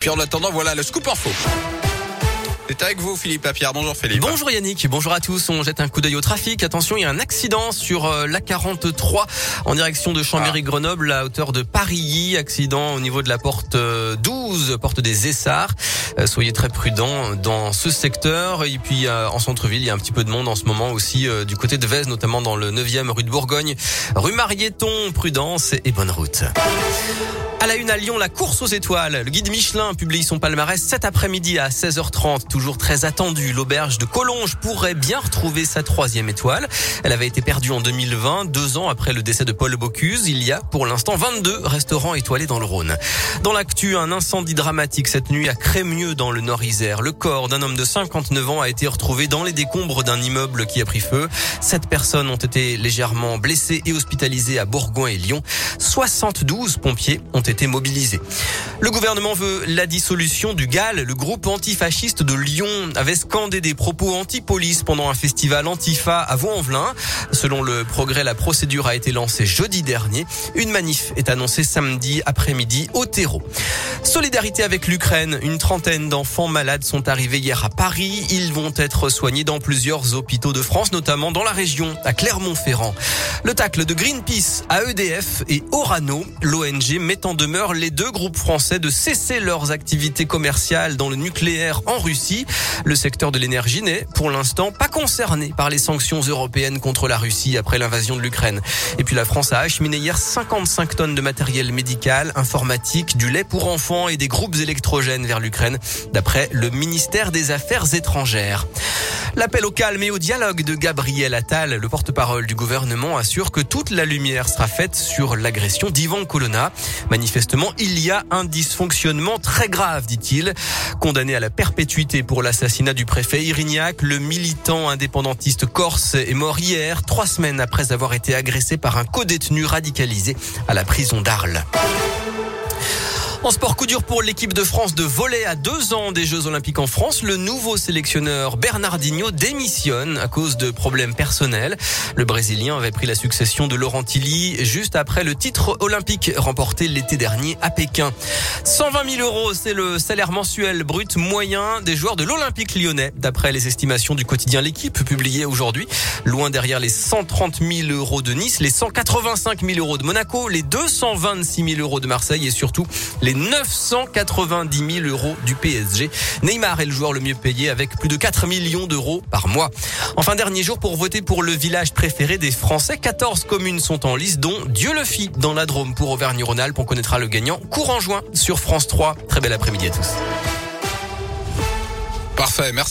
Puis en attendant, voilà le scoop info. C'est avec vous, Philippe Lapierre. Bonjour, Philippe. Bonjour Yannick. Bonjour à tous. On jette un coup d'œil au trafic. Attention, il y a un accident sur euh, la 43 en direction de Chambéry-Grenoble à hauteur de Paris. Accident au niveau de la porte 12, euh, porte des Essarts. Euh, soyez très prudents dans ce secteur. Et puis, en centre-ville, il y a un petit peu de monde en ce moment aussi du côté de Vez, notamment dans le 9e rue de Bourgogne. Rue Marieton, prudence et bonne route. À la une à Lyon, la course aux étoiles. Le guide Michelin publie son palmarès cet après-midi à 16h30. Toujours très attendu. L'auberge de Collonges pourrait bien retrouver sa troisième étoile. Elle avait été perdue en 2020, deux ans après le décès de Paul Bocuse. Il y a pour l'instant 22 restaurants étoilés dans le Rhône. Dans l'actu, un incendie dramatique cette nuit à Crémieux dans le Nord-Isère. Le corps d'un homme de 59 ans a été retrouvé dans les décombres d'un immeuble qui a pris feu. Sept personnes ont été légèrement blessées et hospitalisées à Bourgoin et Lyon. 72 pompiers ont été été mobilisés. Le gouvernement veut la dissolution du GAL. Le groupe antifasciste de Lyon avait scandé des propos anti-police pendant un festival Antifa à Vaux-en-Velin. Selon le progrès, la procédure a été lancée jeudi dernier. Une manif est annoncée samedi après-midi au terreau. Solidarité avec l'Ukraine. Une trentaine d'enfants malades sont arrivés hier à Paris. Ils vont être soignés dans plusieurs hôpitaux de France, notamment dans la région, à Clermont-Ferrand. Le tacle de Greenpeace à EDF et Orano. L'ONG met en demeure les deux groupes français de cesser leurs activités commerciales dans le nucléaire en Russie. Le secteur de l'énergie n'est pour l'instant pas concerné par les sanctions européennes contre la Russie après l'invasion de l'Ukraine. Et puis la France a acheminé hier 55 tonnes de matériel médical, informatique, du lait pour enfants et des groupes électrogènes vers l'Ukraine, d'après le ministère des Affaires étrangères. L'appel au calme et au dialogue de Gabriel Attal, le porte-parole du gouvernement, assure que toute la lumière sera faite sur l'agression d'Ivan Colonna. Manifestement, il y a un dysfonctionnement très grave, dit-il. Condamné à la perpétuité pour l'assassinat du préfet Irignac, le militant indépendantiste corse est mort hier, trois semaines après avoir été agressé par un codétenu radicalisé à la prison d'Arles. En sport, coup dur pour l'équipe de France de volley à deux ans des Jeux Olympiques en France. Le nouveau sélectionneur Bernardinho démissionne à cause de problèmes personnels. Le Brésilien avait pris la succession de Laurent Tilly juste après le titre olympique remporté l'été dernier à Pékin. 120 000 euros, c'est le salaire mensuel brut moyen des joueurs de l'Olympique lyonnais, d'après les estimations du quotidien L'équipe publiées aujourd'hui. Loin derrière les 130 000 euros de Nice, les 185 000 euros de Monaco, les 226 000 euros de Marseille et surtout les 990 000 euros du PSG. Neymar est le joueur le mieux payé avec plus de 4 millions d'euros par mois. Enfin, dernier jour pour voter pour le village préféré des Français. 14 communes sont en liste, dont Dieu le fit dans la Drôme pour Auvergne-Rhône-Alpes. On connaîtra le gagnant courant juin sur France 3. Très bel après-midi à tous. Parfait, merci.